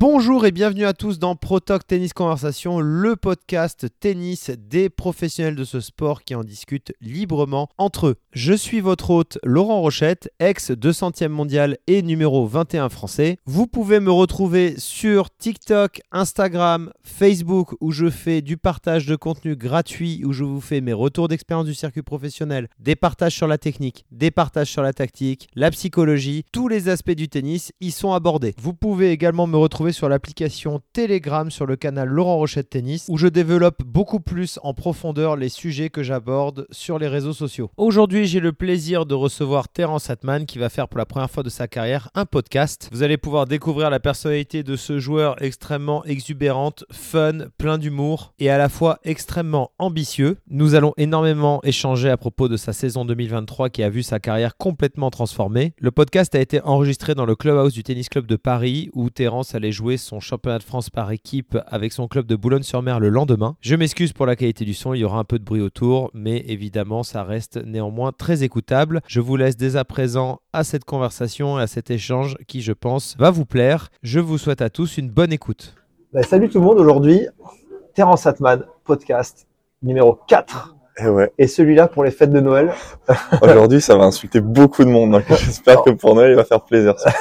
Bonjour et bienvenue à tous dans ProTalk Tennis Conversation, le podcast tennis des professionnels de ce sport qui en discutent librement entre eux. Je suis votre hôte Laurent Rochette, ex 200e mondial et numéro 21 français. Vous pouvez me retrouver sur TikTok, Instagram, Facebook où je fais du partage de contenu gratuit, où je vous fais mes retours d'expérience du circuit professionnel, des partages sur la technique, des partages sur la tactique, la psychologie, tous les aspects du tennis y sont abordés. Vous pouvez également me retrouver sur l'application Telegram sur le canal Laurent Rochette Tennis où je développe beaucoup plus en profondeur les sujets que j'aborde sur les réseaux sociaux. Aujourd'hui, j'ai le plaisir de recevoir Terence Atman qui va faire pour la première fois de sa carrière un podcast. Vous allez pouvoir découvrir la personnalité de ce joueur extrêmement exubérante, fun, plein d'humour et à la fois extrêmement ambitieux. Nous allons énormément échanger à propos de sa saison 2023 qui a vu sa carrière complètement transformée. Le podcast a été enregistré dans le clubhouse du Tennis Club de Paris où Terence allait jouer son championnat de France par équipe avec son club de Boulogne-sur-Mer le lendemain. Je m'excuse pour la qualité du son, il y aura un peu de bruit autour, mais évidemment ça reste néanmoins très écoutable. Je vous laisse dès à présent à cette conversation et à cet échange qui je pense va vous plaire. Je vous souhaite à tous une bonne écoute. Bah, salut tout le monde, aujourd'hui Terence Atman, podcast numéro 4. Et, Eh ouais. Et celui-là pour les fêtes de Noël. Aujourd'hui, ça va insulter beaucoup de monde. Donc j'espère que pour Noël, il va faire plaisir. Ça.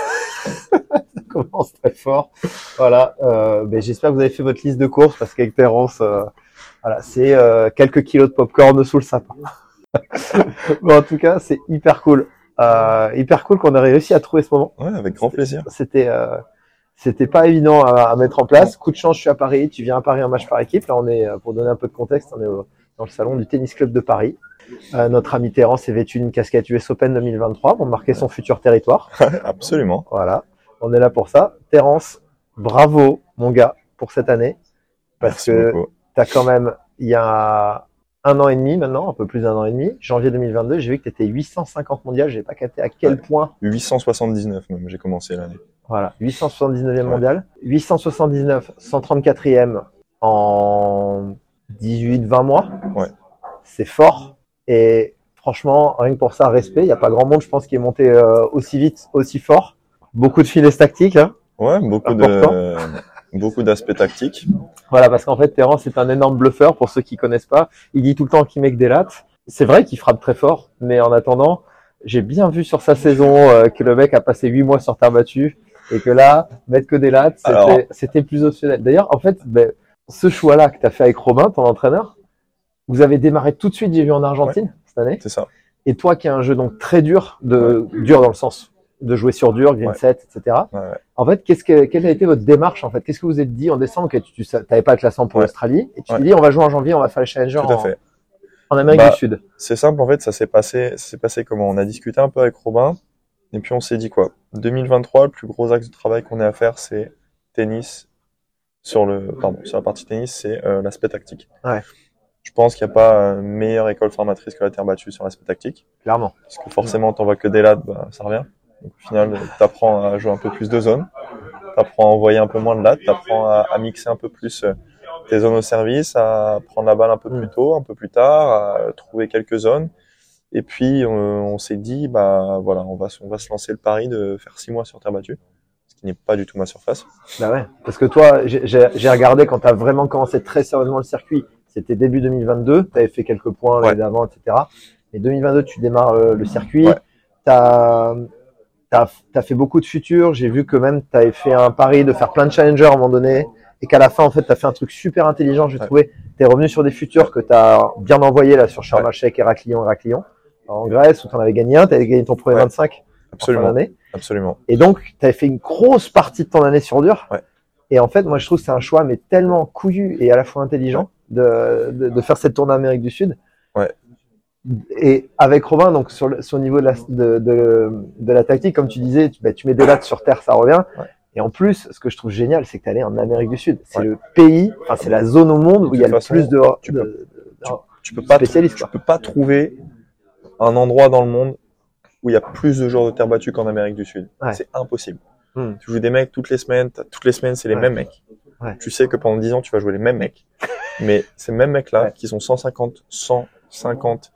commence très fort. Voilà. Euh, ben, J'espère que vous avez fait votre liste de courses parce qu'avec Terence, euh, voilà, c'est euh, quelques kilos de popcorn sous le sapin. bon, en tout cas, c'est hyper cool. Euh, hyper cool qu'on ait réussi à trouver ce moment. Ouais, avec grand plaisir. C'était euh, c'était pas évident à, à, mettre en place. Coup de chance, je suis à Paris. Tu viens à Paris en match par équipe. Là, on est pour donner un peu de contexte, on est au, dans le salon du Tennis Club de Paris. Euh, notre ami Terence s'est vêtu une casquette US Open 2023 pour marquer son futur territoire. Absolument. Voilà on est là pour ça. Terence, bravo, mon gars, pour cette année. Parce Merci que tu as quand même, il y a un an et demi maintenant, un peu plus d'un an et demi, janvier 2022, j'ai vu que tu étais 850 mondial. J'ai pas capté à quel Ouais. point. 879 même, j'ai commencé l'année. Voilà, 879e Ouais. mondial. 879, 134e en 18-20 mois. Ouais. C'est fort. Et franchement, rien que pour ça, respect. Il n'y a pas grand monde, je pense, qui est monté euh, aussi vite, aussi fort. Beaucoup de filets tactiques. Hein. Ouais, beaucoup Important. de beaucoup d'aspects tactiques. Voilà, parce qu'en fait, Terence est un énorme bluffeur pour ceux qui connaissent pas. Il dit tout le temps qu'il met que des lattes. C'est vrai qu'il frappe très fort, mais en attendant, j'ai bien vu sur sa saison euh, que le mec a passé huit mois sur terre battue et que là, mettre que des lattes, c'était plus optionnel. D'ailleurs, en fait, ben, ce choix-là que tu as fait avec Robin, ton entraîneur, vous avez démarré tout de suite, j'ai vu en Argentine cette année. C'est ça. Et toi qui as un jeu donc très dur, de dur dans le sens de jouer sur dur, green Ouais. set, etc. En fait, qu'est-ce que, quelle a été votre démarche en fait? Qu'est-ce que vous êtes dit en décembre que tu n'avais pas le classement pour l'Australie et tu t'es dit on va jouer en janvier, on va faire les challengers Tout à en, fait. en Amérique Bah, du Sud. C'est simple en fait, ça s'est passé, ça s'est passé comment? On a discuté un peu avec Robin et puis on s'est dit quoi? 2023, le plus gros axe de travail qu'on ait à faire, c'est tennis sur le pardon, sur la partie tennis, c'est euh, l'aspect tactique. Ouais. Je pense qu'il n'y a pas une meilleure école formatrice que la terre battue sur l'aspect tactique. Clairement. Parce que forcément, t'envoies que des lattes, bah, ça revient. Donc, au final, t'apprends à jouer un peu plus de zones, t'apprends à envoyer un peu moins de lattes, t'apprends à, à mixer un peu plus euh, tes zones au service, à prendre la balle un peu plus tôt, un peu plus tard, à trouver quelques zones. Et puis, on, on s'est dit, bah voilà, on va, se- on va se lancer le pari de faire six mois sur terre battue, qui n'est pas du tout ma surface. Bah ouais. Parce que toi, j'ai- regardé quand tu as vraiment commencé très sérieusement le circuit. C'était début 2022. Tu avais fait quelques points l'année Ouais. d'avant, etc. Et 2022, tu démarres euh, le circuit. Ouais. Tu as, fait beaucoup de futurs. J'ai vu que même tu avais fait un pari de faire plein de challengers à un moment donné. Et qu'à la fin, en fait, tu as fait un truc super intelligent, j'ai Ouais. trouvé. Tu es revenu sur des futurs que tu as bien envoyés là sur Sharm el-Sheikh, Héraclion, Héraclion. En Grèce, où tu en avais gagné un. Tu avais gagné ton premier Ouais. 25 en fin Absolument. Et donc, tu avais fait une grosse partie de ton année sur dur. Ouais. Et en fait, moi, je trouve que c'est un choix, mais tellement couillu et à la fois intelligent de, de, de faire cette tournée Amérique du Sud. Ouais. Et avec Robin, donc sur le, sur le niveau de la, de, de, de la tactique, comme tu disais, tu, bah, tu mets des lattes sur terre, ça revient. Ouais. Et en plus, ce que je trouve génial, c'est que tu allé en Amérique du Sud. C'est Ouais. le pays, enfin, c'est la zone au monde où il y a le plus de, tu peux- de- Tu peux pas, spécialistes. tu peux pas trouver un endroit dans le monde où il y a plus de joueurs de terre battue qu'en Amérique du Sud. Ouais. C'est impossible. Hmm. Tu joues des mecs toutes les semaines, toutes les semaines c'est les Ouais. mêmes mecs. Ouais. Tu sais que pendant 10 ans tu vas jouer les mêmes mecs. Mais ces mêmes mecs-là, qui sont 150, 150,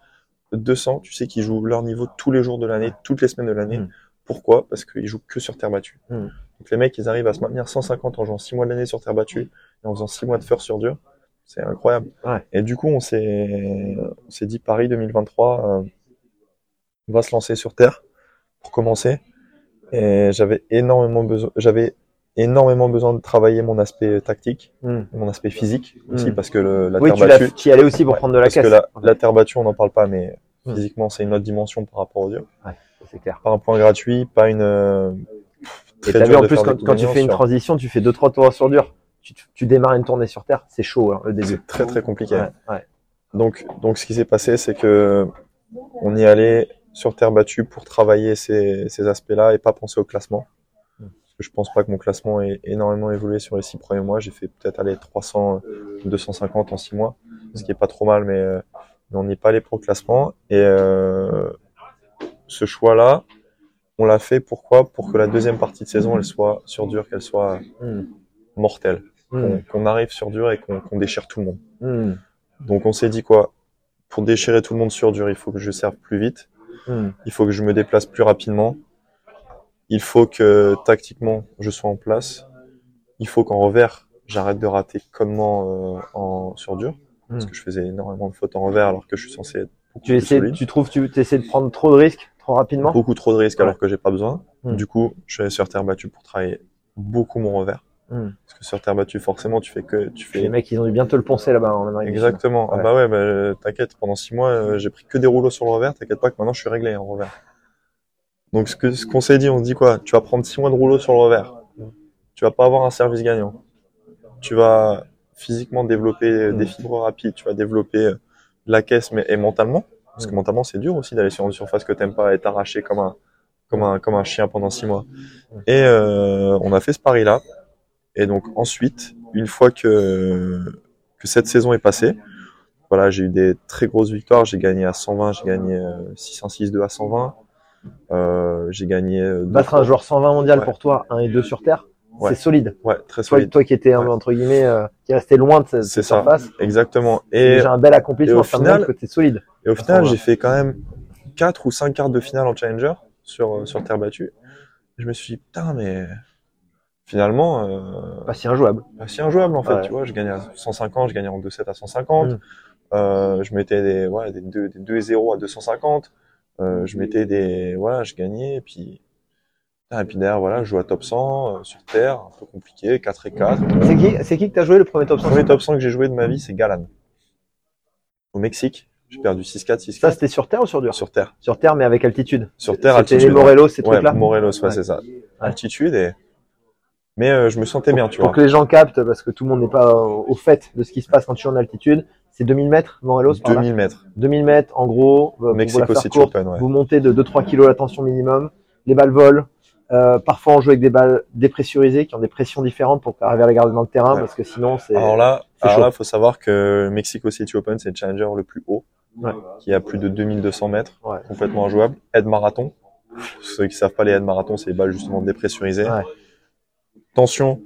200, tu sais qu'ils jouent leur niveau tous les jours de l'année, toutes les semaines de l'année. Hmm. Pourquoi? Parce qu'ils jouent que sur terre battue. Hmm. Donc les mecs, ils arrivent à se maintenir 150 en jouant 6 mois de l'année sur terre battue et en faisant 6 mois de fur sur dur. C'est incroyable. Et du coup, on s'est, on s'est dit Paris 2023, euh, on va se lancer sur terre pour commencer. Et j'avais énormément besoin, j'avais énormément besoin de travailler mon aspect tactique, Hmm. mon aspect physique aussi, Mm. parce que le, la Oui, terre tu battue, tu y allais aussi pour Ouais, prendre de la parce caisse. que la, la terre battue, on n'en parle pas, mais Mm. physiquement, c'est une autre dimension par rapport au dur. C'est clair. Pas un point gratuit, pas une. euh, Et t'as vu en plus quand, tu fais une sur- transition, tu fais deux trois tours sur dur. Tu, tu démarres une tournée sur terre, c'est chaud hein, le début. C'est très très compliqué. Ouais, ouais. Donc, donc ce qui s'est passé, c'est que on y allait sur terre battue pour travailler ces, ces aspects-là et pas penser au classement. Parce que je pense pas que mon classement ait énormément évolué sur les six premiers mois. J'ai fait peut-être aller 300, 250 en six mois, ce qui est pas trop mal, mais, euh, mais on n'y est pas allé pour le classement. Et euh, ce choix-là, on l'a fait pourquoi? Pour que la deuxième partie de saison, elle soit sur dur, qu'elle soit mortelle, Hmm. qu'on arrive sur dur et qu'on qu'on déchire tout le monde. Hmm. Donc on s'est dit quoi? Pour déchirer tout le monde sur dur, il faut que je serve plus vite, Hmm. il faut que je me déplace plus rapidement, il faut que tactiquement je sois en place, il faut qu'en revers j'arrête de rater connement euh, en sur dur, parce Hmm. que je faisais énormément de fautes en revers alors que je suis censé être beaucoup Tu plus essaies, solide. tu trouves, tu essaies de prendre trop de risques trop rapidement? Beaucoup trop de risques Ouais. alors que j'ai pas besoin. Hmm. Du coup, je suis allé sur terre battue pour travailler beaucoup mon revers. Hmm. Parce que sur terre battue, forcément, tu fais que tu fais Les mecs, ils ont dû bien te le poncer là-bas en Amérique. du Sud. Exactement. Ah Ouais. bah ouais, bah, euh, t'inquiète, pendant six mois, euh, j'ai pris que des rouleaux sur le revers. T'inquiète pas que maintenant je suis réglé en revers. Donc ce que ce qu'on s'est dit, on se dit quoi? Tu vas prendre six mois de rouleau sur le revers. Tu vas pas avoir un service gagnant. Tu vas physiquement développer Mm. des fibres rapides. Tu vas développer euh, la caisse, mais et mentalement, parce que Mm. mentalement c'est dur aussi d'aller sur une surface que t'aimes pas et t'arracher comme un comme un comme un chien pendant six mois. Et euh, on a fait ce pari là. Et donc ensuite, une fois que que cette saison est passée, voilà, j'ai eu des très grosses victoires. J'ai gagné à 120, j'ai gagné euh, 606-2 à 120. Euh, j'ai gagné euh, Battre un joueur 120 mondial Ouais. pour toi, 1 et 2 sur terre, Ouais. c'est solide. Ouais, très Toi, solide. toi qui étais Ouais. entre guillemets, euh, qui restait loin de cette, ça. surface, Exactement. Et, déjà un bel accomplissement. ça final- que t'es solide. et au final, 120. j'ai fait quand même quatre ou cinq quarts de finale en challenger sur euh, sur terre battue. Je me suis dit putain mais finalement euh, Pas si injouable. bah, c'est injouable en fait. Ouais. Tu vois, je gagnais à 150, je gagnais en 2-7 à 150. Mm. Euh, je mettais des ouais des 2 des 2 et 0 à 250. Euh, je mettais des voilà, je gagnais et puis et puis derrière voilà, je jouais à top 100 euh, sur terre, un peu compliqué, 4 et 4. C'est qui, c'est qui que t'as joué le premier top Le 100 premier top 100 que j'ai joué de ma vie, c'est Galan. Au Mexique, j'ai perdu 6-4, 6-4 Ça, c'était sur terre ou sur dur? Sur terre. Sur terre, mais avec altitude. Sur terre, C'était altitude. les Morelos, ces ouais, trucs-là. Morelos, ouais, Ouais. c'est ça. Altitude et mais euh, je me sentais bien, tu Pour vois. que les gens captent, parce que tout le monde n'est pas au fait de ce qui se passe quand tu es en altitude, c'est 2000 mètres, Morelos, par là 2000 mètres. 2000 mètres, en gros, euh, pour vous Mexico faire City courte, Open, ouais. vous montez de 2-3 kilos la tension minimum, les balles volent, euh, parfois on joue avec des balles dépressurisées qui ont des pressions différentes pour arriver à les garder dans le terrain, Ouais. parce que sinon c'est... Alors là, là, faut savoir que Mexico City Open, c'est le challenger le plus haut, Ouais. qui a plus de 2200 mètres, complètement injouable. Aide marathon. Ceux qui savent pas les aides marathon, c'est les balles justement dépressurisées. Tension.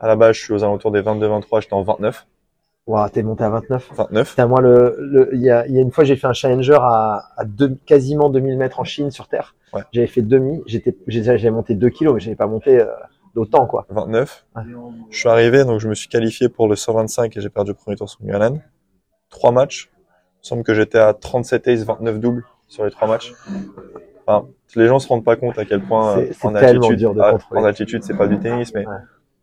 À la base, je suis aux alentours des 22-23, j'étais en 29. Ouah, t'es monté à 29. 29. Putain, moi, le, le, il y a, il y a une fois, j'ai fait un challenger à, à deux, quasiment 2000 mètres en Chine sur terre. Ouais. J'avais fait demi, j'étais, j'ai- j'avais monté 2 kilos, mais j'avais pas monté euh, d'autant, quoi. 29. Ouais. Je suis arrivé, donc je me suis qualifié pour le 125 et j'ai perdu le premier tour sur Nguyen. Trois matchs. Il me semble que j'étais à 37 ace, 29 doubles sur les trois matchs. Enfin, les gens se rendent pas compte à quel point euh, c'est en altitude, dur de ah, contrôler. en altitude, c'est pas du tennis, mais Ouais.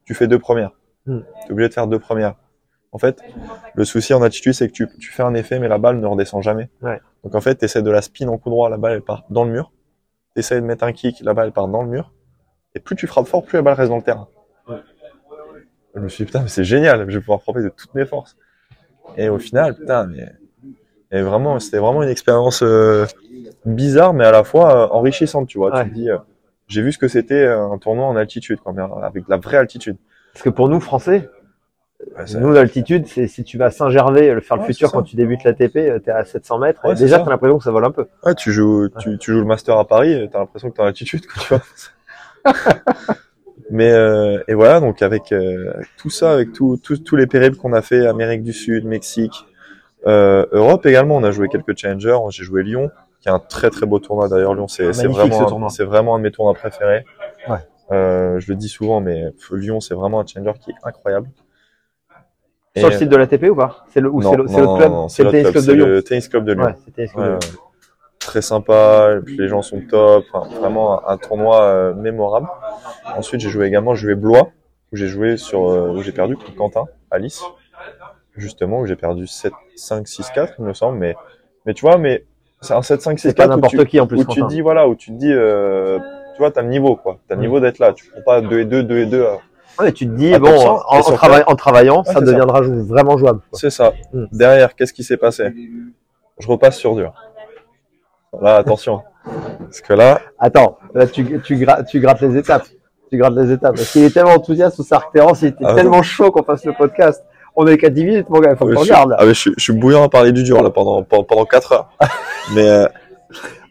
tu fais deux premières. Hmm. Tu es obligé de faire deux premières. En fait, le souci en altitude, c'est que tu, tu fais un effet, mais la balle ne redescend jamais. Ouais. Donc en fait, tu essaies de la spin en coup droit, la balle elle part dans le mur. Tu essaies de mettre un kick, la balle elle part dans le mur. Et plus tu frappes fort, plus la balle reste dans le terrain. Je me suis dit, putain, mais c'est génial, je vais pouvoir frapper de toutes mes forces. Et au final, putain, mais, et vraiment, c'était vraiment une expérience euh, bizarre, mais à la fois euh, enrichissante, tu vois. Ouais. Tu te dis, euh, j'ai vu ce que c'était un tournoi en altitude, quoi, mais avec de la vraie altitude. Parce que pour nous, Français, nous, l'altitude, c'est si tu vas à Saint-Gervais le faire le futur quand tu débutes l'ATP, t'es à 700 mètres. Ouais, et déjà, t'as l'impression que ça vole un peu. Ouais, tu joues, tu, tu joues le master à Paris, t'as l'impression que t'es en altitude, quoi, tu vois. Mais euh, et voilà, donc avec euh, tout ça, avec tout- tous les périples qu'on a fait, Amérique du Sud, Mexique, euh, Europe également, on a joué quelques challengers. J'ai joué Lyon, qui est un très très beau tournoi d'ailleurs. Lyon, c'est ce vraiment, c'est vraiment un de mes tournois préférés. Ouais. Euh, je le dis souvent, mais Lyon, c'est vraiment un challenger qui est incroyable. Sur le site de l'ATP ou pas? C'est le, ou c'est le- l'autre club C'est le tennis club de Lyon le tennis club de Lyon. Ouais, c'est le tennis club de Lyon. Très sympa, puis les gens sont top, enfin, vraiment un, un tournoi euh, mémorable. Ensuite, j'ai joué également, j'ai joué Blois, où j'ai joué sur, euh, où j'ai perdu contre Quentin, à Nice, justement, où j'ai perdu 7, 5, 6, 4, il me semble, mais, mais tu vois, mais c'est un 7, 5, 6, C'est pas 4 où n'importe tu, qui en plus. où tu te dis, voilà, où tu te dis, euh, tu vois, t'as le niveau, quoi. T'as le niveau d'être là. Tu prends pas 2 et 2, 2 et 2. Ouais, tu te dis, bon, 100%, en, en trava- en travaillant, ça c'est ça. deviendra jou- vraiment jouable. C'est ça. Mm. Derrière, qu'est-ce qui s'est passé? Je repasse sur dur. Là, attention. Parce que là, Attends, là, tu, tu, gra- tu grattes les étapes. Tu grattes les étapes. Parce qu'il est tellement enthousiaste sous sa référence, il était Ah, tellement chaud qu'on fasse le podcast. On est qu'à 10 minutes, mon gars, il faut que tu regardes. ah, mais je, suis, je suis bouillant à parler du dur là pendant pendant, pendant 4 heures. mais euh,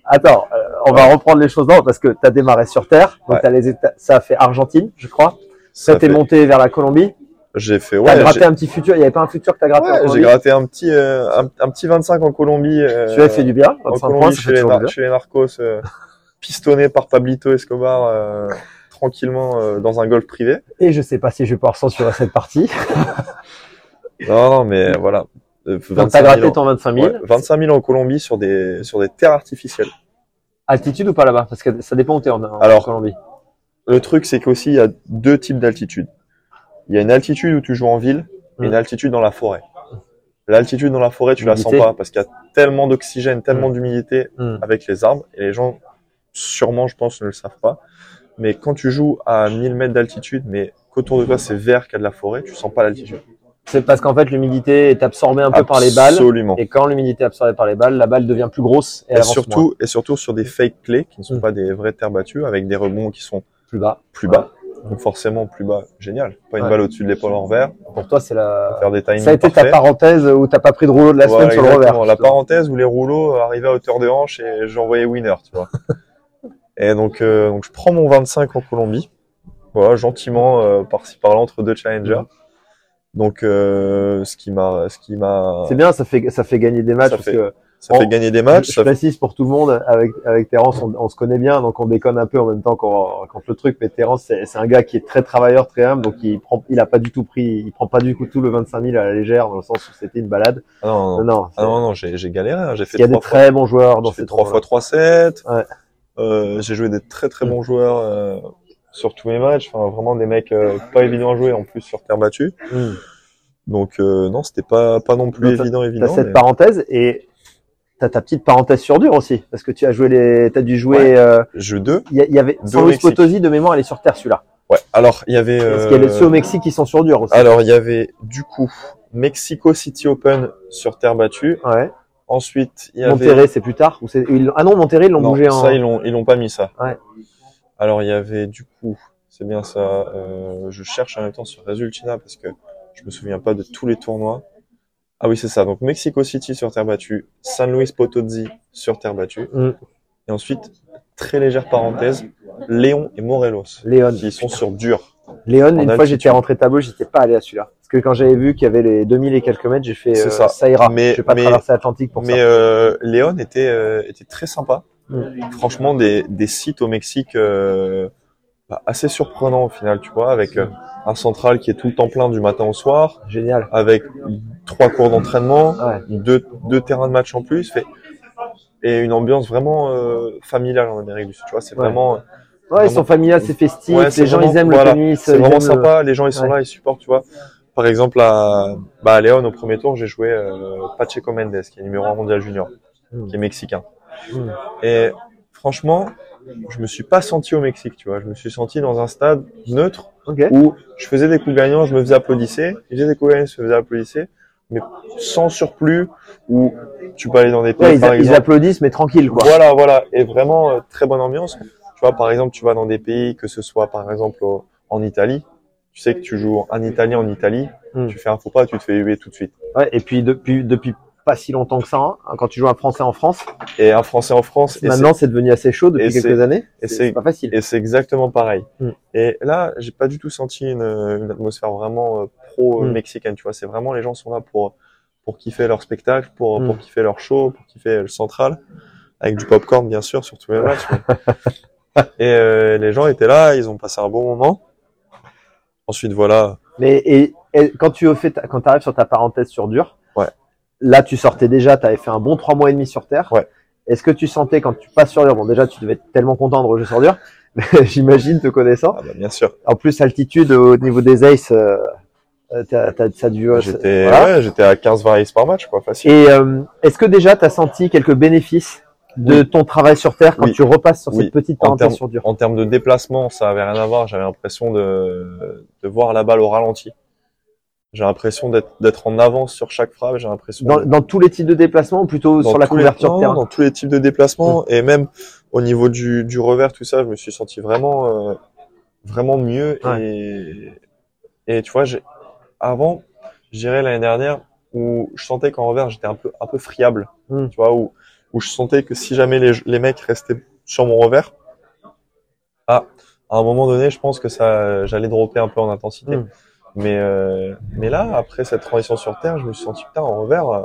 Attends, euh, on va reprendre les choses dans parce que tu as démarré sur Terre. Donc, Ouais. les ça a fait Argentine, je crois. ça Ça t'es fait- monté vers la Colombie. j'ai fait T'as ouais, gratté un petit futur. Il n'y avait pas un futur que t'as gratté en ouais, j'ai gratté un petit euh, un, un petit 25 en Colombie. Euh, Tu as fait du bien. en 25 Colombie points, chez, les, nar- chez les narcos, euh, pistonné par Pablito Escobar tranquillement dans un golf privé. Et je sais pas si je vais pouvoir censurer cette partie. Non non mais voilà. Euh, Donc, 25 t'as 000 gratté en- ton 25 000. ouais, 25 000 en Colombie sur des sur des terres artificielles. Altitude ou pas là-bas? Parce que ça dépend où t'es en, en Alors, Colombie. Le truc, c'est qu'aussi, il y a deux types d'altitude. Il y a une altitude où tu joues en ville et une Mm. altitude dans la forêt. L'altitude dans la forêt, tu la sens pas parce qu'il y a tellement d'oxygène, tellement d'humidité Mm. avec les arbres et les gens, sûrement, je pense, ne le savent pas. Mais quand tu joues à 1000 mètres d'altitude, mais qu'autour de toi c'est vert qu'il y a de la forêt, tu sens pas l'altitude. C'est parce qu'en fait l'humidité est absorbée un peu par les balles. Absolument. Et quand l'humidité est absorbée par les balles, la balle devient plus grosse et, moins. surtout, et surtout sur des fake clés qui ne sont Mm. pas des vraies terres battues avec des rebonds qui sont plus bas. plus bas. Donc forcément plus bas, génial. Pas une Ouais. balle au-dessus de l'épaule en revers, Pour toi, c'est la. faire des Ça a été ta parenthèse où t'as pas pris de rouleau de la semaine sur le revers. La parenthèse où les rouleaux arrivaient à hauteur de hanche et j'envoyais winner, tu vois. et donc, euh, donc je prends mon 25 en Colombie. Voilà, gentiment, euh, par-ci par-là entre deux challengers. Donc, euh, ce qui m'a, ce qui m'a, C'est bien, ça fait ça fait gagner des matchs Ça parce fait- que ça fait gagner des matchs. je fait- précise pour tout le monde avec avec Terence, on, on se connaît bien, donc on déconne un peu en même temps qu'on quand le truc. Mais Terence, c'est c'est un gars qui est très travailleur, très humble, donc il prend, il a pas du tout pris, il prend pas du coup tout le 25 000 à la légère dans le sens où c'était une balade. Ah non, non, Non, non. Ah non, non, j'ai, j'ai galéré. hein. J'ai fait il y a des fois, très bons joueurs dans j'ai fait ces trois fois tournois. 3-7. Ouais. Euh, j'ai joué des très très Mm. bons joueurs euh, sur tous mes matchs. Enfin, vraiment des mecs euh, pas évidents à jouer en plus sur terre battue. Hmm. Donc euh, non, c'était pas pas non plus Donc, t'as- évident T'as évident. cette mais- parenthèse et t'as ta petite parenthèse sur dur aussi, parce que tu as joué les, t'as dû jouer. Ouais. euh, Jeu 2. Il y, avait San Luis. Potosi de mémoire, elle est sur terre celui-là. Ouais. Alors il y avait. Parce qu'il y a les euh, ceux au Mexique qui sont sur dur aussi. Alors il y avait du coup Mexico City Open sur terre battue. Ouais. Ensuite il y avait. Monterrey, c'est plus tard. Ou ah non, Monterrey, ils l'ont Non, bougé en. ça ils l'ont ils l'ont pas mis ça. Ouais. Alors il y avait du coup, c'est bien ça. euh, je cherche en même temps sur Resultina parce que je me souviens pas de tous les tournois. Ah oui c'est ça. Donc Mexico City sur terre battue, San Luis Potosí sur terre battue. Mm. Et ensuite très légère parenthèse, Léon et Morelos Léon. qui sont sur dur. Léon, une En fois j'étais altitude. rentré tableau, j'étais pas allé à celui-là. Parce que quand j'avais vu qu'il y avait les 2000 et quelques mètres, j'ai fait euh, ça. ça. ira. Mais- je vais pas mais- traverser l'Atlantique pour Mais ça. euh, Léon était euh, était très sympa. Franchement, des, des sites au Mexique euh, bah, assez surprenants au final, tu vois, avec euh, un central qui est tout le temps plein du matin au soir, Génial. avec trois cours d'entraînement, Ouais. deux, deux terrains de match en plus, fait, et une ambiance vraiment euh, familiale en Amérique du Sud. Tu vois, c'est Ouais. vraiment, Ouais, ils sont familiales, c'est festif. Ouais, les gens, vraiment- ils aiment voilà, le tennis. c'est vraiment le- sympa. Les gens ils sont là, ils supportent, tu vois. Par exemple, à, bah, à Léon, au premier tour, j'ai joué euh, Pacheco Mendes, qui est numéro 1 mondial junior, Mm. qui est mexicain. Et franchement, je me suis pas senti au Mexique, tu vois. Je me suis senti dans un stade neutre où je faisais des coups gagnants, je me faisais applaudisser, je faisais des coups gagnants, je me faisais applaudisser, mais sans surplus, où tu peux aller dans des pays, Ouais, ils, par ils exemple. applaudissent, mais tranquille, quoi. Voilà, voilà. Et vraiment, euh, très bonne ambiance. Tu vois, par exemple, tu vas dans des pays, que ce soit, par exemple, au- en Italie. Tu sais que tu joues en Italie, en Italie. Mm. Tu fais un faux pas, tu te fais huer tout de suite. Ouais, et puis depuis, depuis pas si longtemps que ça, hein, quand tu joues un Français en France, Et un Français en France, et maintenant c'est devenu assez chaud depuis quelques années. et C'est pas facile. Et c'est exactement pareil. Mm. Et là, j'ai pas du tout senti une, une atmosphère vraiment euh, pro euh, Mm. Tu vois, c'est vraiment les gens sont là pour pour kiffer leur spectacle, pour Mm. pour kiffer leur show, pour kiffer le central, avec du popcorn bien sûr sur tous les matchs. Et euh, les gens étaient là, ils ont passé un bon moment. Ensuite, voilà. Mais et, et quand tu fais ta- quand arrives sur ta parenthèse sur dur. Là tu sortais déjà, tu avais fait un bon trois mois et demi sur terre. Ouais. Est-ce que tu sentais quand tu passes sur dur, bon déjà tu devais être tellement content de rejouer sur dur, j'imagine te connaissant. Ah bah, bien sûr. En plus altitude au niveau des aces, euh, euh, t'as, t'as, ça a dû. J'étais voilà. ouais, j'étais à 15-20 aces par match, quoi, facile. Et euh, est-ce que déjà tu as senti quelques bénéfices de Oui. ton travail sur terre quand Oui. tu repasses sur Oui. cette petite En parenthèse sur dur En termes de déplacement, ça avait rien à voir. J'avais l'impression de, de voir la balle au ralenti. J'ai l'impression d'être, d'être en avance sur chaque frappe. J'ai l'impression dans, de- dans tous les types de déplacements plutôt dans sur la les- couverture non, de terrain dans tous les types de déplacements et même au niveau du, du revers, tout ça, je me suis senti vraiment, euh, vraiment mieux et, et tu vois, avant, je dirais l'année dernière où je sentais qu'en revers j'étais un peu, un peu friable, Mm. tu vois, où, où je sentais que si jamais les, les mecs restaient sur mon revers, ah, à un moment donné, je pense que ça, j'allais dropper un peu en intensité. Mm. Mais, euh, mais là, après cette transition sur terre, je me suis senti, putain, en revers, euh,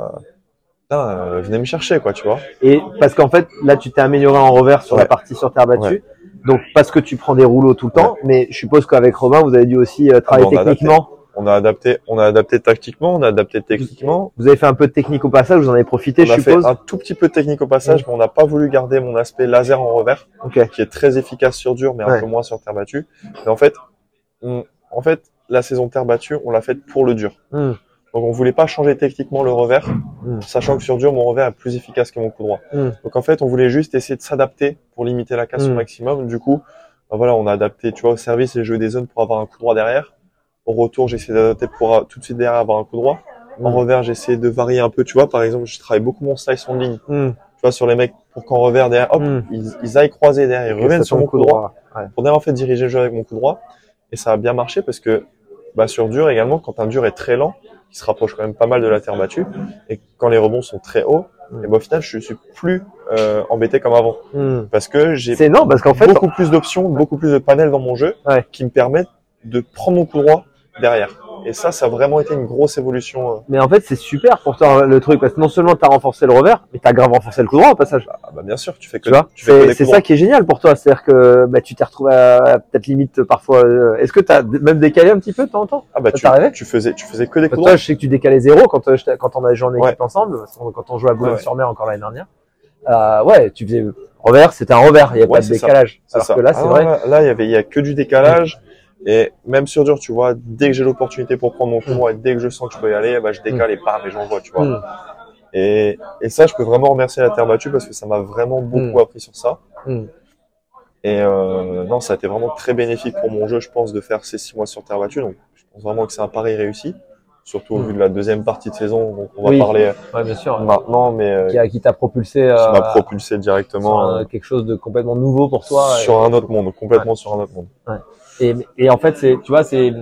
putain, euh, venez me chercher, quoi, tu vois. Et parce qu'en fait, là, tu t'es amélioré en revers sur la partie sur terre battue. Donc, parce que tu prends des rouleaux tout le temps. Mais je suppose qu'avec Robin, vous avez dû aussi euh, travailler Ah on a techniquement. On a adapté, on a adapté tactiquement, on a adapté techniquement. Vous avez fait un peu de technique au passage. Vous en avez profité, On je a fait suppose. un tout petit peu de technique au passage, mais on n'a pas voulu garder mon aspect laser en revers, Ok. qui est très efficace sur dur, mais un peu moins sur terre battue. Mais en fait, on, en fait, la saison terre battue, on l'a faite pour le dur. Hmm. Donc on voulait pas changer techniquement le revers, Mm. sachant que sur dur, mon revers est plus efficace que mon coup droit. Mm. Donc en fait, on voulait juste essayer de s'adapter pour limiter la casse au maximum. Du coup, bah voilà, on a adapté, tu vois, au service et jouer des zones pour avoir un coup droit derrière. Au retour, j'ai essayé d'adapter pour euh, tout de suite derrière avoir un coup droit. En revers, j'ai essayé de varier un peu, tu vois. Par exemple, je travaille beaucoup mon slice en ligne, Hmm. tu vois, sur les mecs pour qu'en revers derrière, hop, ils, ils aillent croiser derrière, ils reviennent sur mon coup droit Ouais. pour derrière en fait diriger le jeu avec mon coup droit et ça a bien marché parce que bah, sur dur également quand un dur est très lent il se rapproche quand même pas mal de la terre battue et quand les rebonds sont très hauts Mm. et bah, au final je suis plus euh, embêté comme avant Hmm. parce que j'ai fait, beaucoup plus d'options beaucoup plus de panels dans mon jeu Ouais. qui me permettent de prendre mon coup droit derrière et ça ça a vraiment été une grosse évolution euh. mais en fait, c'est super pour toi le truc parce que non seulement t'as renforcé le revers, mais t'as grave renforcé le coup droit au passage. ah bah bien sûr tu fais que Tu vois, tu fais c'est c'est ça qui est génial pour toi, c'est-à-dire que bah, tu t'es retrouvé à peut-être limite parfois. euh, Est-ce que t'as d- même décalé un petit peu de temps en temps? Ah bah ça tu, tu faisais tu faisais que des coups droits Toi, je sais que tu décalais zéro quand euh, quand on a joué en équipe Ouais. ensemble, quand on jouait à Boulogne-sur-Mer encore l'année dernière. Euh, ouais, tu faisais revers, c'était un revers, il n'y a Ouais, pas de c'est ça. décalage. C'est Alors ça. que là, c'est Ah, vrai. Là, là, il y avait, il y a que du décalage. Et même sur dur, tu vois, dès que j'ai l'opportunité pour prendre mon coup Mm. et dès que je sens que je peux y aller, bah, je décale et bam, et j'envoie, tu vois. Mm. Et, et ça, je peux vraiment remercier la terre battue parce que ça m'a vraiment beaucoup Mm. appris sur ça. Mm. Et euh, non, ça a été vraiment très bénéfique pour mon jeu, je pense, de faire ces six mois sur terre battue. Donc, je pense vraiment que c'est un pari réussi, surtout au Mm. vu de la deuxième partie de saison. Donc, on va Oui. parler Ouais, bien sûr. maintenant, mais euh, Qui, a- qui t'a propulsé qui euh, m'a propulsé sur directement un- euh, quelque chose de complètement nouveau pour toi. et- sur un autre monde, complètement sur un autre monde. Et, et en fait, c'est, tu vois, c'est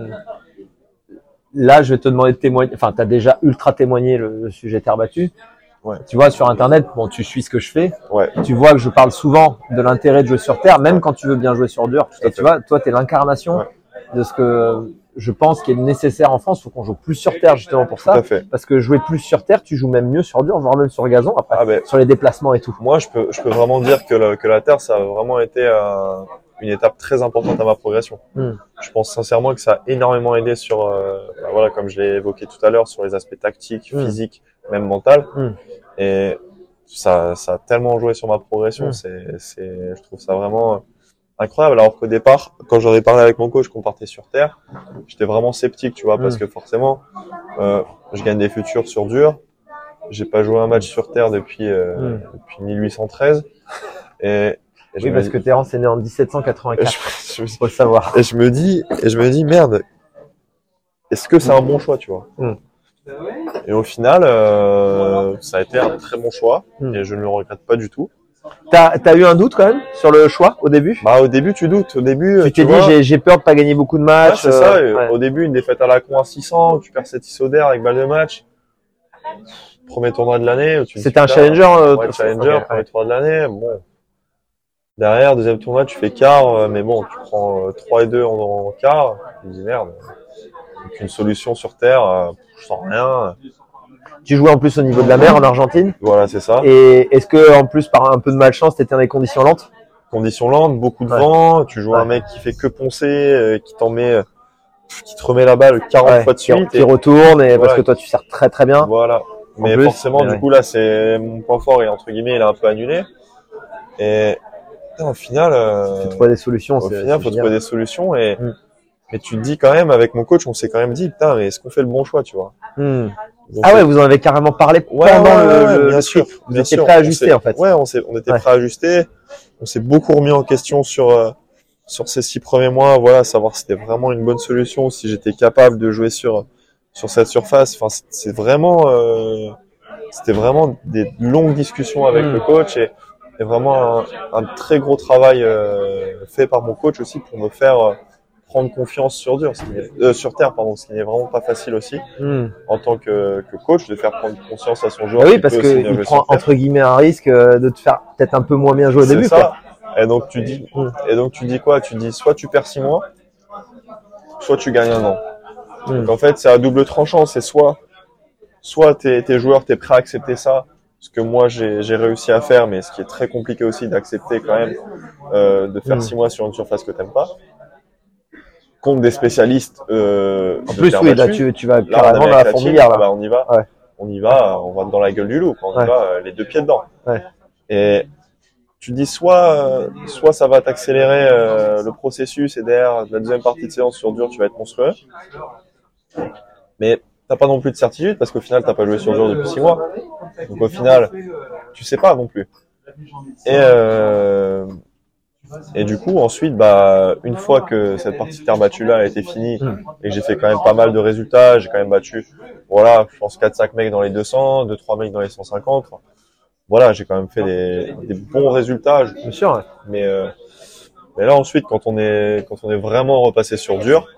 là, je vais te demander de témoigner. Enfin, tu as déjà ultra témoigné le, le sujet terre battue. Ouais. Tu vois, sur Internet, bon, tu suis ce que je fais. Ouais. Tu vois que je parle souvent de l'intérêt de jouer sur terre, même quand tu veux bien jouer sur dur. Et tu vois, toi, tu es l'incarnation Ouais. de ce que je pense qui est nécessaire en France. Il faut qu'on joue plus sur terre justement pour ça. Parce que jouer plus sur terre, tu joues même mieux sur dur, voire même sur gazon après, Ah sur les déplacements et tout. moi, je peux, je peux vraiment dire que, le- que la Terre, ça a vraiment été euh, une étape très importante à ma progression. Hmm. Je pense sincèrement que ça a énormément aidé sur, euh, bah voilà, comme je l'ai évoqué tout à l'heure, sur les aspects tactiques, Hmm. physiques, même mental. Hmm. Et ça, ça a tellement joué sur ma progression. C'est, c'est, je trouve ça vraiment euh, incroyable. Alors qu'au départ, quand j'en ai parlé avec mon coach qu'on partait sur Terre, j'étais vraiment sceptique, tu vois, parce que forcément, euh, je gagne des futurs sur dur. J'ai pas joué un match sur Terre depuis, euh, depuis 1813. Et, Oui, parce dis- que Terence est né en et 1784. je, je me dis- Faut le savoir. et je me dis, et je me dis, merde, est-ce que c'est un bon choix, tu vois Mm. Et au final, euh, ça a été un très bon choix, Mm. et je ne le regrette pas du tout. T'as as eu un doute quand même sur le choix au début? Bah, au début, tu doutes. Au début, Tu t'es dit j'ai peur de pas gagner beaucoup de ouais, matchs. c'est ça. euh, ouais. Au début, une défaite à la con à 600, tu perds 7 ISO d'air avec balle de match. Premier tournoi de l'année. C'était un challenger. euh, Ouais, challenger, premier ouais. tournoi de l'année. Bon. Derrière, deuxième tournoi, tu fais quart, euh, mais bon, tu prends euh, 3 et 2 en, en quart. Tu dis merde. Aucune solution sur Terre, euh, je sens rien. Tu jouais en plus au niveau de la mer en Argentine. Voilà, c'est ça. Et est-ce que en plus par un peu de malchance, t'étais dans des conditions lentes? Conditions lentes, beaucoup de Ouais. vent. Tu joues Ouais. un mec qui fait que poncer, euh, qui t'en met, euh, qui te remet la balle 40 Ouais, fois de suite. qui et- retourne et parce Voilà. que toi tu sers très très bien. Voilà. Mais plus, forcément, mais du coup, là, c'est mon point fort et entre guillemets, il est un peu annulé. Et putain, au final, euh, Faut trouver des solutions. au final, faut génial. trouver des solutions et, Mm. et tu te dis quand même, avec mon coach, on s'est quand même dit, putain, mais est-ce qu'on fait le bon choix, tu vois? Hmm. Donc, Ah ouais, vous en avez carrément parlé Ouais, pendant ouais, le, ouais, le- bien le sûr. Vous bien étiez sûr. prêt à On ajuster s'est- en fait. Ouais, on s'est, on était Ouais. prêt à ajuster. On s'est beaucoup remis en question sur, euh, sur ces six premiers mois, voilà, savoir si c'était vraiment une bonne solution, si j'étais capable de jouer sur, sur cette surface. Enfin, c'est- c'est vraiment, euh, c'était vraiment des longues discussions avec Mm. le coach et, et vraiment un, un très gros travail euh, fait par mon coach aussi pour me faire euh, prendre confiance sur dur, euh, sur terre, pardon, ce qui n'est vraiment pas facile aussi Hmm. en tant que, que coach de faire prendre conscience à son joueur. oui, qu'il parce peut que aussi bien il jouer prend entre guillemets un risque euh, de te faire peut-être un peu moins bien jouer au C'est début. ça. Quoi. Et donc tu dis, et donc tu dis quoi? Tu dis soit tu perds six mois, soit tu gagnes un an. Mm. Donc en fait c'est à double tranchant. C'est soit, soit tes, tes joueurs t'es prêt à accepter ça, ce que moi j'ai réussi à faire, mais ce qui est très compliqué aussi d'accepter quand même euh, de faire Mm. six mois sur une surface que t'aimes pas, contre des spécialistes. Euh, En plus, oui, là tu, tu vas carrément dans la fourmilière là. bah, on y va. Ouais. On y va, on va dans la gueule du loup. On Ouais. y va euh, les deux pieds dedans. Ouais. Et tu dis soit, euh, soit ça va t'accélérer le processus et derrière la deuxième partie de séance sur dur, tu vas être monstrueux. Mais t'as pas non plus de certitude parce qu'au final t'as pas joué sur dur depuis six mois. Donc au final, tu sais pas non plus. Et euh, et du coup ensuite, bah une fois que cette partie terre battue là a été finie et que j'ai fait quand même pas mal de résultats, j'ai quand même battu, voilà, je pense 4-5 mecs dans les 200, 2-3 mecs dans les 150. Voilà, j'ai quand même fait des, bons résultats. Bien sûr. ouais. mais, euh, mais là ensuite, quand on est quand on est vraiment repassé sur dur,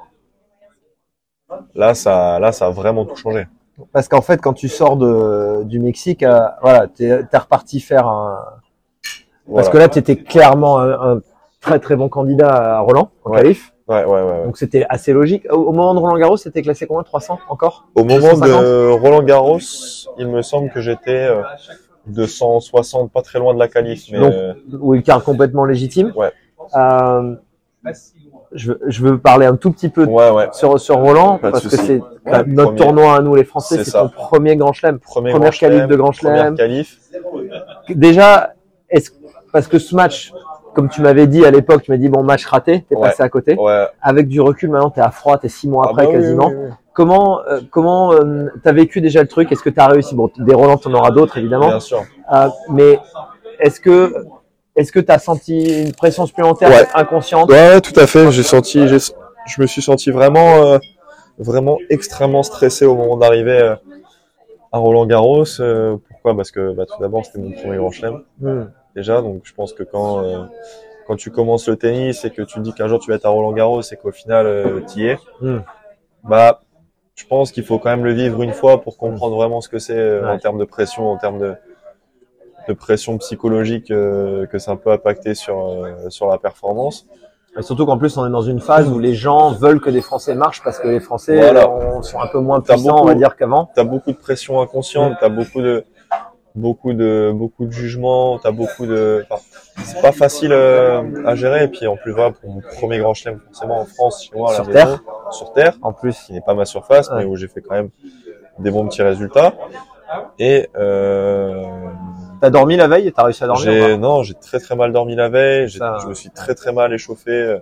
là ça là ça a vraiment tout changé. Parce qu'en fait, quand tu sors de, du Mexique, euh, voilà, t'es es reparti faire un. Parce Voilà. que là, tu étais clairement un, un très très bon candidat à Roland en Ouais. qualif. Ouais, ouais, ouais. Donc c'était assez logique. Au, au moment de Roland Garros, c'était classé combien? 300 encore? Au moment 250? de Roland Garros, il me semble que j'étais euh, 260, pas très loin de la qualif. Mais Donc, euh, Oui, car complètement légitime. Ouais. Euh, je, veux- je veux parler un tout petit peu ouais, ouais. sur, sur Roland, parce que c'est Ouais, notre premier- tournoi à nous les Français, C'est ton premier grand chelem. Premier Première grand qualif de grand chelem. Déjà, est-ce parce que ce match, comme tu m'avais dit à l'époque, tu m'as dit bon match raté, t'es passé à côté. Ouais. Avec du recul, maintenant t'es à froid, t'es six mois Ah après bah oui, quasiment. oui, oui. Comment euh, comment euh, t'as vécu déjà le truc? Est-ce que t'as réussi? Bon, des Roland, t'en auras d'autres évidemment. Bien sûr. Euh, mais est-ce que est-ce que t'as senti une pression supplémentaire Ouais. inconsciente Ouais, tout à fait. J'ai senti, je me suis senti vraiment, euh, vraiment extrêmement stressé au moment d'arriver euh, à Roland Garros. Euh, pourquoi? Parce que bah, tout d'abord, c'était mon premier grand chelem Hmm. déjà. Donc, je pense que quand quand tu commences le tennis et que tu te dis qu'un jour tu vas être à Roland Garros et qu'au final tu y es, Hmm. bah, je pense qu'il faut quand même le vivre une fois pour comprendre vraiment ce que c'est Ouais. en termes de pression, en termes de de pression psychologique euh, que ça peut impacter sur euh, sur la performance. Et surtout qu'en plus on est dans une phase où les gens veulent que des Français marchent parce que les Français Voilà. euh, sont un peu moins puissants, on beaucoup- va dire qu'avant. t'as beaucoup de pression inconsciente, t'as beaucoup de beaucoup de beaucoup de jugement, t'as beaucoup de enfin, c'est pas facile euh, à gérer et puis en plus voilà pour mon premier grand chelem forcément en France chez moi à la Sur maison, terre. sur terre En plus, qui n'est pas ma surface Ouais. mais où j'ai fait quand même des bons petits résultats et euh, t'as dormi la veille et t'as réussi à dormir non j'ai très très mal dormi la veille j'ai- Ça, je me suis très très mal échauffé euh,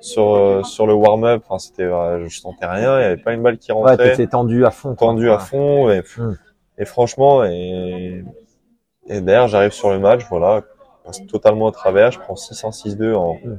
sur euh, sur le warm-up enfin c'était euh, je sentais rien il y avait pas une balle qui Ouais, rentrait t'étais tendu à fond. quoi. tendu à Ouais. fond et, Hmm. et franchement et, et derrière j'arrive sur le match voilà passe totalement à travers je prends 6-1 6-2 en Hmm.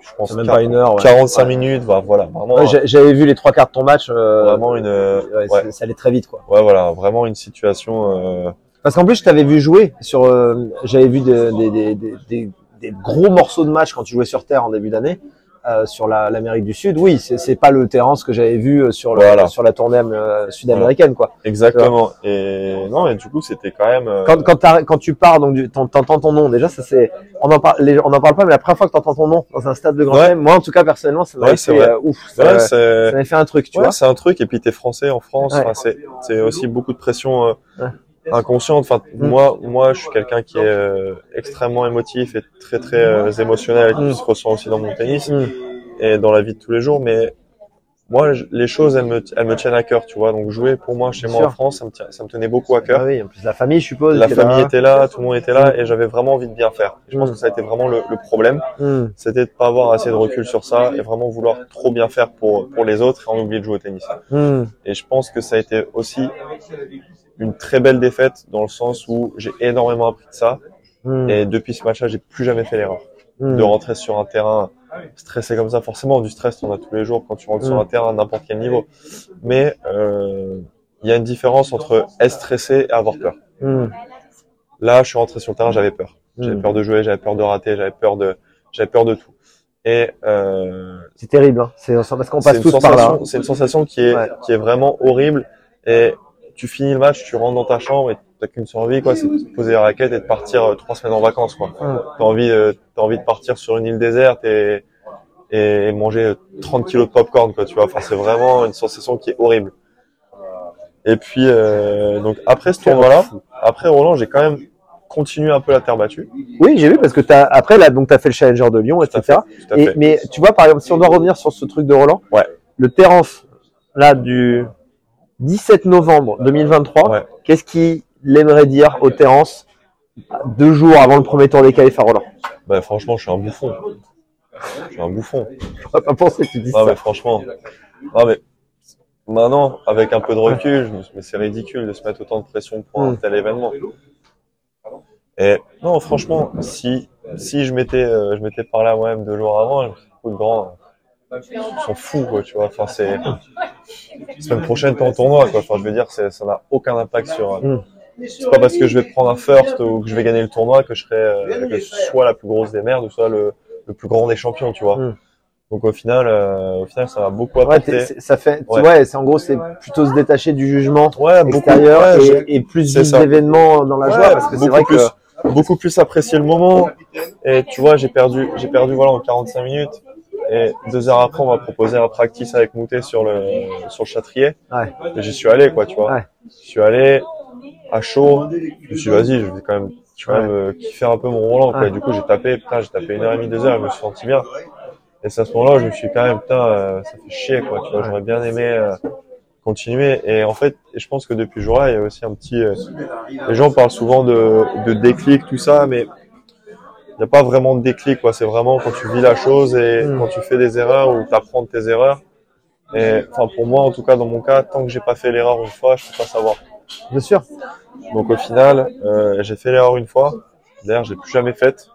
je pense même pas une heure. ouais. 45 Ouais. minutes voilà, voilà vraiment Ouais, J'avais vu les trois quarts de ton match. euh, vraiment une ouais, ouais, Ça allait très vite, quoi. ouais voilà vraiment une situation euh, Parce qu'en plus, je t'avais vu jouer sur. euh, J'avais vu des, des, des, des, gros morceaux de match quand tu jouais sur terre en début d'année. euh, sur la- l'Amérique du Sud, oui, c'est c'est pas le Terence que j'avais vu euh, sur, le, Voilà. sur la tournée euh, sud-américaine, quoi. exactement et non et du coup c'était quand même euh, Quand, quand, quand tu pars, donc, t'entends ton nom. Déjà, ça c'est, on en parle, les- on en parle pas, mais la première fois que t'entends ton nom dans un stade de Grand Ouais. Moi en tout cas personnellement, ça m'avait Ouais, c'est fait euh, ouf, ça, ouais, ça fait un truc, tu ouais, vois. c'est un truc et puis t'es français en France enfin, c'est c'est aussi beaucoup de pression euh. Inconsciente. Enfin, Mm. moi, moi, je suis quelqu'un qui est euh, extrêmement émotif et très très euh, émotionnel, qui Mm. se ressent aussi dans mon tennis Mm. et dans la vie de tous les jours. Mais moi, les choses, elles me, elles me tiennent à cœur, tu vois. Donc jouer pour moi chez Bien moi en. France, ça me, tient- ça me tenait beaucoup à cœur. Ah oui, en plus la famille, je suppose. La était famille là. était là, tout le monde était là, et j'avais vraiment envie de bien faire. Je pense Mm. que ça a été vraiment le, le problème, Hmm. c'était de pas avoir assez de recul sur ça et vraiment vouloir trop bien faire pour pour les autres et en oublier de jouer au tennis. Hmm. Et je pense que ça a été aussi une très belle défaite dans le sens où j'ai énormément appris de ça. Et depuis ce match-là, j'ai plus jamais fait l'erreur de rentrer sur un terrain stressé comme ça. Forcément, du stress, t'en as tous les jours quand tu rentres sur Mm. un terrain à n'importe quel niveau. Mais euh, il y a une différence entre être stressé et avoir peur. Hmm. Là, je suis rentré sur le terrain, j'avais peur. J'avais Hmm. peur de jouer, j'avais peur de rater, j'avais peur de, j'avais peur de tout. Et euh, C'est terrible, hein. C'est parce qu'on passe tous par là. sensation, c'est une sensation qui est, Ouais. qui est vraiment horrible. Et tu finis le match, tu rentres dans ta chambre et t'as qu'une seule envie, quoi, c'est de poser la raquette et de partir euh, trois semaines en vacances, quoi. T'as envie, euh, t'as envie de partir sur une île déserte et, et manger euh, 30 kilos de popcorn, quoi, tu vois. Enfin, c'est vraiment une sensation qui est horrible. Et puis, euh, donc après ce tournoi-là, après Roland, j'ai quand même continué un peu la terre battue. Oui, j'ai vu parce que t'as après là donc t'as fait le challenger de Lyon, Tout à etc. fait, tout à Et, fait. mais tu vois par exemple si on doit revenir sur ce truc de Roland, Ouais. le Terence là du 17 novembre 2023, Ouais. qu'est-ce qu'il aimerait dire au Terence deux jours avant le premier tour des qualifs à Roland Bah, franchement, je suis un bouffon. Je suis un bouffon. On va pas penser que tu dis Non, ça. mais franchement. Non, mais maintenant, avec un peu de recul, je me suis- mais c'est ridicule de se mettre autant de pression pour un Mm. tel événement. Et non, franchement, si si je m'étais euh, je m'étais parlé à moi-même deux jours avant, je me suis dit, écoute, grand, ils sont fous, quoi, tu vois. Enfin, c'est semaine prochaine, t'es en tournoi, quoi. Enfin, je veux dire, ça n'a aucun impact sur. euh, Mm. C'est pas parce que je vais prendre un first ou que je vais gagner le tournoi que je serai euh, que je sois la plus grosse des merdes ou soit le, le plus grand des champions, tu vois. Mm. Donc au final, euh, au final, ça m'a beaucoup Ouais, apporté. c'est- ça fait, Ouais. ouais, c'est en gros c'est plutôt se détacher du jugement Ouais, beaucoup, extérieur ouais, j'ai- et, et plus vivre ça. d'événements dans la Ouais, joie parce que c'est beaucoup vrai plus, que beaucoup plus apprécier le moment. Et tu vois, j'ai perdu, j'ai perdu voilà en 45 minutes. Et deux heures après, on m'a proposé un practice avec Moutet sur le sur le Châtrier. Ouais. Et j'y suis allé, quoi, tu vois. Ouais. Je suis allé à chaud. Je me suis dit, vas-y, je vais quand même, je vais quand même euh, kiffer un peu mon Roland, quoi. Et du coup, j'ai tapé, putain, j'ai tapé une heure et demie, deux heures, je me suis senti bien. Et c'est à ce moment-là, je me suis dit, quand même, putain, euh, ça fait chier, quoi. Tu vois, j'aurais bien aimé euh, continuer. Et en fait, je pense que depuis ce jour-là, il y a aussi un petit. les gens parlent souvent de, de déclic, tout ça, mais il n'y a pas vraiment de déclic, quoi. C'est vraiment quand tu vis la chose et Mm. quand tu fais des erreurs ou tu apprends de tes erreurs. Et enfin, pour moi, en tout cas, dans mon cas, tant que j'ai pas fait l'erreur une fois, je peux pas savoir. Bien sûr. Donc au final, euh, j'ai fait l'erreur une fois. D'ailleurs, je l'ai plus jamais faite.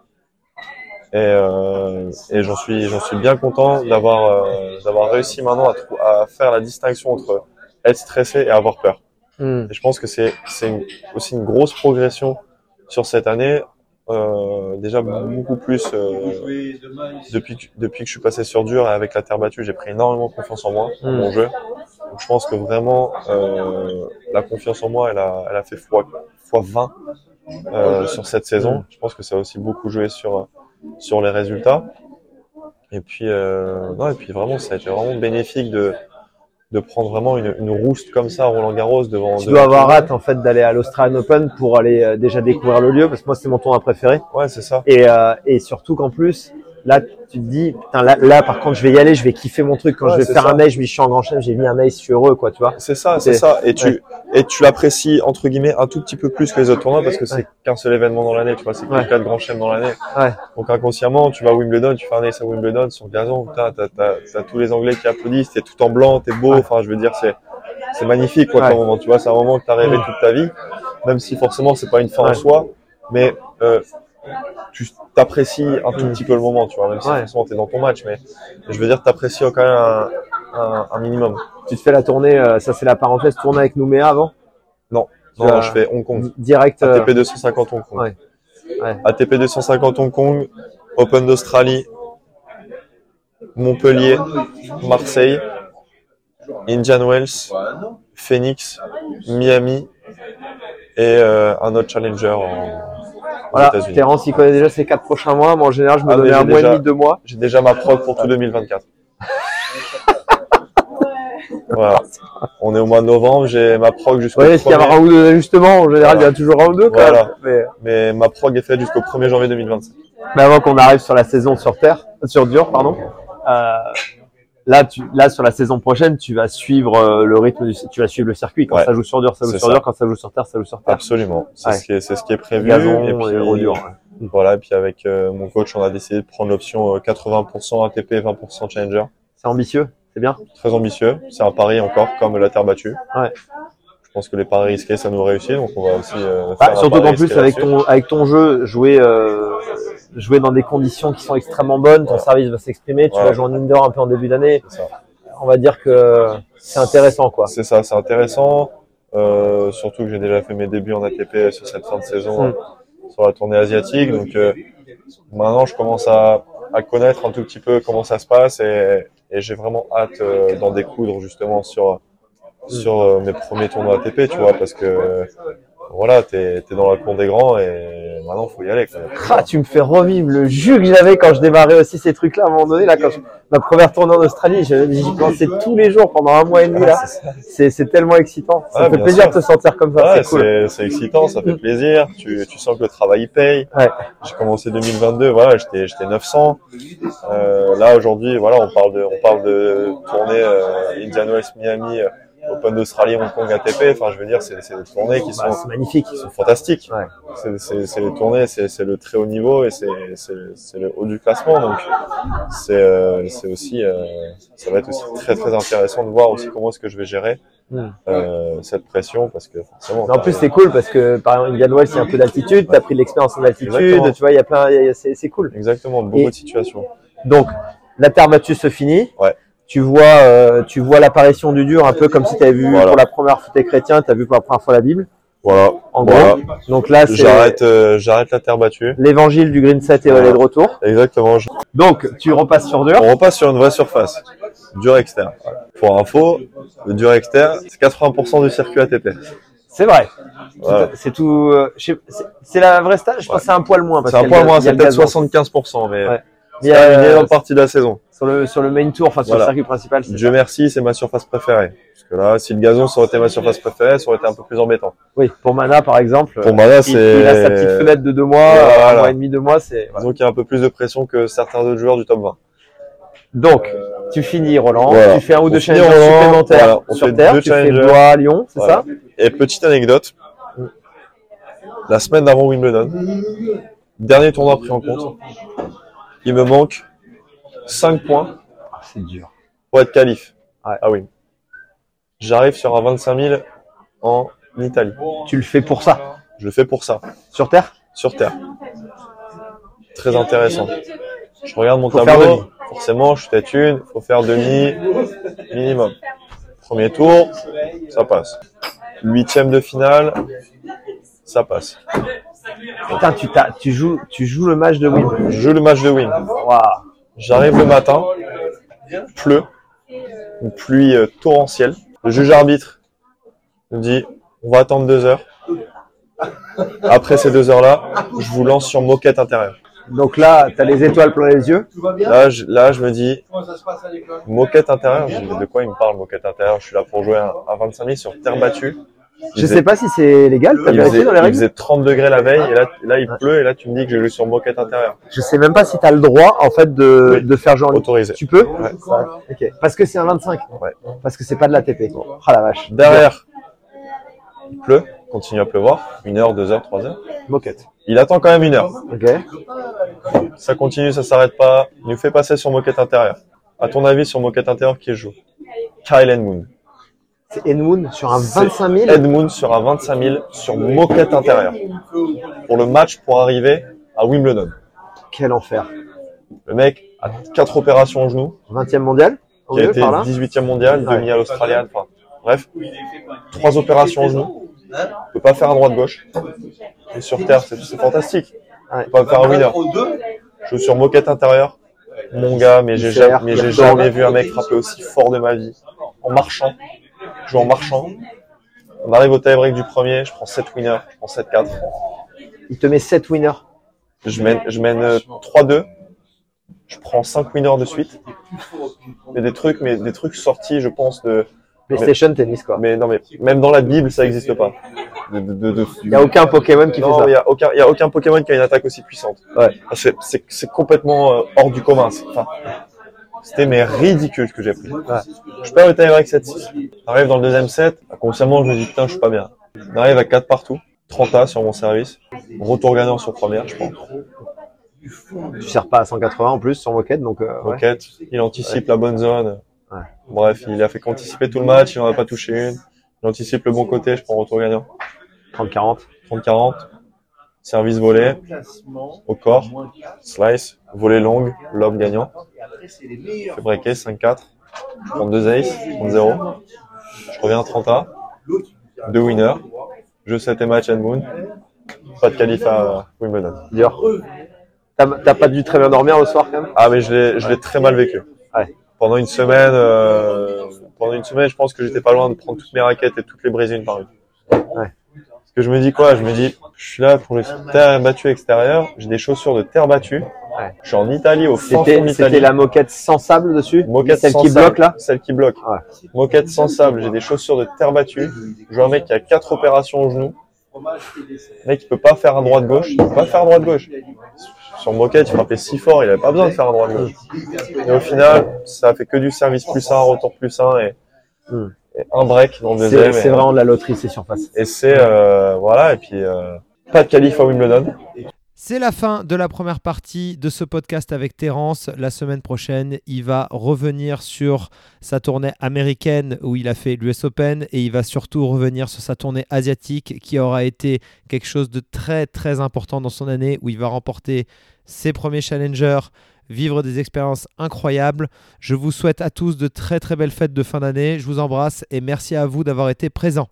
Et, euh, et j'en suis, j'en suis bien content d'avoir, euh, d'avoir réussi maintenant à, faire la distinction entre être stressé et avoir peur. Hmm. Et je pense que c'est, c'est une- aussi une grosse progression sur cette année. Déjà beaucoup plus depuis que, depuis que je suis passé sur dur et avec la terre battue, j'ai pris énormément confiance en moi, en Mm. mon jeu. Donc, je pense que vraiment euh, la confiance en moi, elle a, elle a fait fois, fois 20 euh, sur cette saison. Je pense que ça a aussi beaucoup joué sur sur les résultats. Et puis euh, non, et puis vraiment, ça a été vraiment bénéfique de de prendre vraiment une, une rouste comme ça à Roland Garros devant. Tu devant dois avoir hâte en fait d'aller à l'Australian Open pour aller euh, déjà découvrir le lieu parce que moi c'est mon tournoi préféré Ouais, c'est ça. et euh, et surtout qu'en plus là tu te dis putain là, là par contre je vais y aller je vais kiffer mon truc quand Ouais, je vais faire ça. un mail je me dis je suis en grand chelem j'ai mis un mail je suis heureux quoi tu vois C'est ça, c'est ça. Et tu, et tu l'apprécies, entre guillemets, un tout petit peu plus que les autres tournois parce que c'est Ouais. qu'un seul événement dans l'année, tu vois, c'est que quatre grands chèmes dans l'année. Donc inconsciemment, tu vas à Wimbledon, tu fais un ace à Wimbledon sur gazon, t'as, t'as, t'as tous les Anglais qui applaudissent, t'es tout en blanc, t'es beau, enfin, je veux dire, c'est, c'est magnifique, quoi, ton moment, tu vois, c'est un moment que t'as rêvé toute ta vie, même si forcément c'est pas une fin en soi, mais, euh, tu t'apprécies un tout petit peu le moment, tu vois, même si Ouais. forcément t'es dans ton match, mais je veux dire, t'apprécies quand même un, un, un minimum. tu te fais la tournée euh, ça c'est la parenthèse tournée avec Nouméa avant? Non, non, je fais Hong Kong. direct euh, ATP 250 Hong Kong. Ouais. Ouais. ATP 250 Hong Kong, Open d'Australie, Montpellier, Marseille, Indian Wells, Phoenix, Miami et euh, un autre challenger en, voilà. Terence il connaît déjà ses quatre prochains mois moi en général je me Ah, donnais un mois et demi deux mois J'ai déjà ma prog pour tout 2024. Voilà. On est au mois de novembre, j'ai ma prog jusqu'au Ouais, s'il y a 1er, un ou deux ajustements, en général, il y a toujours un ou deux quand Voilà. même. Mais, mais ma prog est faite jusqu'au 1er janvier 2025. mais avant qu'on arrive sur la saison sur terre, sur dur, pardon. Euh, là, tu, là, sur la saison prochaine, tu vas suivre euh, le rythme du, tu vas suivre le circuit. Quand Ouais. ça joue sur dur, ça joue sur ça. dur. Quand ça joue sur terre, ça joue sur terre. Absolument. C'est Ouais. ce qui est, c'est ce qui est prévu. Gazon et et, puis, eau dure. Voilà. Et puis avec euh, mon coach, on a décidé de prendre l'option euh, 80% ATP, 20% Challenger. C'est ambitieux, c'est bien. Très ambitieux. C'est un pari encore, comme la terre battue. Ouais. Je pense que les paris risqués, ça nous réussit, donc on va aussi euh, Bah, faire surtout qu'en plus avec ton avec ton jeu, jouer euh, jouer dans des conditions qui sont extrêmement bonnes, ton service va s'exprimer, tu vas jouer en indoor un peu en début d'année. On va dire que c'est intéressant quoi. C'est ça, c'est intéressant. Euh, surtout que j'ai déjà fait mes débuts en ATP sur cette fin de saison Mm. euh, sur la tournée asiatique. Donc euh, maintenant, je commence à, à connaître un tout petit peu comment ça se passe et, et j'ai vraiment hâte euh, d'en découdre justement sur sur euh, mes premiers tournois ATP, tu vois, parce que voilà, t'es es dans la cour des grands et maintenant faut y aller. Quoi. Ah, tu me fais revivre le jus que j'avais quand je démarrais aussi ces trucs-là à un moment donné. Là, quand je- ma première tournée en Australie, j'y pensais tous les jours pendant un mois et demi. Là, c'est tellement excitant. Ça Ah, fait plaisir sûr. de te sentir comme ça. Ouais, c'est cool. c'est c'est excitant, ça fait plaisir. Tu, tu sens que le travail il paye. Ouais. J'ai commencé 2022, voilà, j'étais j'étais 900. Euh, là aujourd'hui, voilà, on parle de on parle de tournée euh, Indian Wells, Miami, euh, Open d'Australie, Hong Kong, ATP. Enfin, je veux dire, c'est c'est des tournées qui sont Bah, c'est magnifique. qui sont fantastiques. Ouais. C'est c'est c'est les tournées, c'est c'est le très haut niveau et c'est c'est c'est le haut du classement. Donc c'est euh, c'est aussi euh, ça va être aussi très très intéressant de voir aussi comment est-ce que je vais gérer Mm. euh, cette pression parce que forcément. En plus, c'est cool parce que par exemple, Indian Wells, il y a un peu d'altitude. T'as pris de l'expérience en altitude. Exactement. Tu vois, il y a plein, il y a- c'est c'est cool. Exactement, beaucoup Et- de situations. Donc, la terre battue se finit. Ouais. Tu vois, euh, tu vois l'apparition du dur un peu comme si tu avais vu Voilà. pour la première fois t'es chrétien, tu as vu pour la première fois la Bible. Voilà. En Voilà. gros. Donc là, c'est J'arrête, euh, j'arrête la terre battue. l'évangile du green set et Voilà. est de retour. Exactement. Donc, tu repasses sur dur. On repasse sur une vraie surface. Dur externe. Pour info, le dur externe, c'est 80% du circuit ATP. C'est vrai. C'est tout. euh, c'est- la vraie stage. Je pense c'est un poil moins. C'est un le- moins, c'est peut-être gazon. 75%, mais Ouais. Mais, quand même une euh, énorme partie de la saison. sur le sur le main tour, enfin sur Voilà. le circuit principal. Dieu merci, c'est ma surface préférée. Parce que là, si le gazon ça aurait été ma surface préférée, ça aurait été un peu plus embêtant. Oui, pour Mana par exemple. Pour il, c'est... il a sa petite fenêtre de deux mois, Voilà. un mois et demi, deux mois, c'est. voilà. Disons qu'il y a un peu plus de pression que certains autres joueurs du top 20. Donc, tu finis Roland, Voilà. tu fais un ou On deux Roland, supplémentaires voilà. On sur fait terre, deux tu fais. Blois, Lyon, c'est Voilà. ça Et petite anecdote, la semaine d'avant Wimbledon, dernier tournoi pris en compte, il me manque 5 points C'est dur. pour être qualif. Ouais. Ah oui. J'arrive sur un 25 000 en Italie. Tu le fais pour ça. Je le fais pour ça, Sur terre? Sur terre. Très intéressant. Je regarde mon Faut tableau. Forcément, je suis tête une, faut faire demi minimum. Premier tour, ça passe. Huitième de finale, ça passe. Putain, tu, t'as- tu, joues, tu joues le match de Wim. Je joue le match de win. Waouh. J'arrive le matin, pleut, une pluie euh, torrentielle. Le juge arbitre nous dit on va attendre deux heures. Après ces deux heures-là, je vous lance sur moquette intérieure. Donc là, tu as les étoiles plein les yeux. Là, je, là, je me dis moquette intérieure. Je dis, de quoi il me parle moquette intérieure? Je suis là pour jouer un, un 25 000 sur terre battue. Je sais pas si c'est légal, t'as Il vérifié faisait, dans les il règles faisait 30 degrés la veille et là, là il pleut et là tu me dis que je joue sur moquette intérieure. Je sais même pas si tu as le droit en fait de, Oui. de faire genre Autorisé. Tu peux Ouais. Parce que c'est un 25. Ouais. Parce que c'est pas de la TP. Ah la vache. Derrière, il pleut, continue à pleuvoir, une heure, deux heures, trois heures. Moquette. Il attend quand même une heure. Ok. Ça continue, ça s'arrête pas. Il nous fait passer sur moquette intérieure. À ton avis, sur moquette intérieure, qui joue Kyle Edmund. C'est Edmund sur un C'est 25 000. Edmund sur un 25 000 sur moquette intérieure. Pour le match pour arriver à Wimbledon. Quel enfer. Le mec a quatre opérations au genou, 20e mondial qui a été par là 18e mondial, Ouais. demi à l'Australienne, enfin, bref. Trois opérations au genou. Il peut pas faire un droite-gauche. Et sur terre, c'est fantastique. Ouais. Il peut pas faire un winner. Je joue sur moquette intérieure. Mon gars, mais j'ai jamais, mais j'ai jamais vu un mec frapper aussi fort de ma vie. En marchant. Je joue en marchant. On arrive au tie-break du premier, je prends 7 winners, je prends 7-4. Il te met 7 winners. Je mène, je mène euh, 3-2. Je prends 5 winners de suite. Mais des trucs, mais des trucs sortis, je pense, de, PlayStation tennis quoi. Mais non, mais même dans la Bible, ça n'existe pas. De, de, de, de- Il y a aucun Pokémon qui non, fait il y a aucun, il y a aucun Pokémon qui a une attaque aussi puissante. Ouais. C'est, c'est, c'est complètement euh, hors du commun. Enfin, c'était mais ridicule ce que j'ai pris. Je perds le tie-break 7-6. J'arrive dans le deuxième set. Consciemment, je me dis putain, je suis pas bien. On arrive à 4 partout. 30 A sur mon service. Retour gagnant sur première, je pense. Tu sers pas à 180 en plus sur moquette donc euh, ouais. Rocket, il anticipe la bonne zone. Ouais. Bref, il a fait qu'anticiper tout le match, il n'en a pas touché une. Il anticipe le bon côté, je prends retour gagnant. 30-40. 30-40. Service volé, au corps, slice, volée longue, lobe gagnant. Fait breaker 5-4. Je prends deux aces, 30-0. Je reviens à 30A. Deux winners. Jeu 7 et match and moon. Pas de qualif à Wimbledon. Dur. T'as pas dû très bien dormir le soir quand même? Ah mais je l'ai, je l'ai très mal vécu. Ouais. Pendant une semaine, euh, pendant une semaine, je pense que j'étais pas loin de prendre toutes mes raquettes et toutes les briser une par une. Ouais. Que je me dis quoi? Je me dis, je suis là pour le terre battue extérieur, j'ai des chaussures de terre battue. Ouais. Je suis en Italie, au fond fond C'était la moquette sans sable dessus? Moquette Celle sans qui sable, bloque là? Celle qui bloque. Ouais. Moquette sans sable, j'ai des chaussures de terre battue. Je vois un mec qui a quatre opérations au genou. Le mec, il peut pas faire un droit de gauche. Il peut pas faire un droit de gauche. Sur moquette, il frappait si fort, il avait pas besoin de faire un droit de gauche. Et au final, ça a fait que du service plus un, retour plus un et, Hmm. Un break dans le C'est deuxième. c'est vraiment de la loterie ces surfaces. Et c'est, euh, voilà, et puis, euh, pas de qualif à Wimbledon. C'est la fin de la première partie de ce podcast avec Terence. La semaine prochaine, il va revenir sur sa tournée américaine où il a fait l'US Open et il va surtout revenir sur sa tournée asiatique qui aura été quelque chose de très très important dans son année où il va remporter ses premiers challengers, vivre des expériences incroyables. Je vous souhaite à tous de très très belles fêtes de fin d'année. Je vous embrasse et merci à vous d'avoir été présents.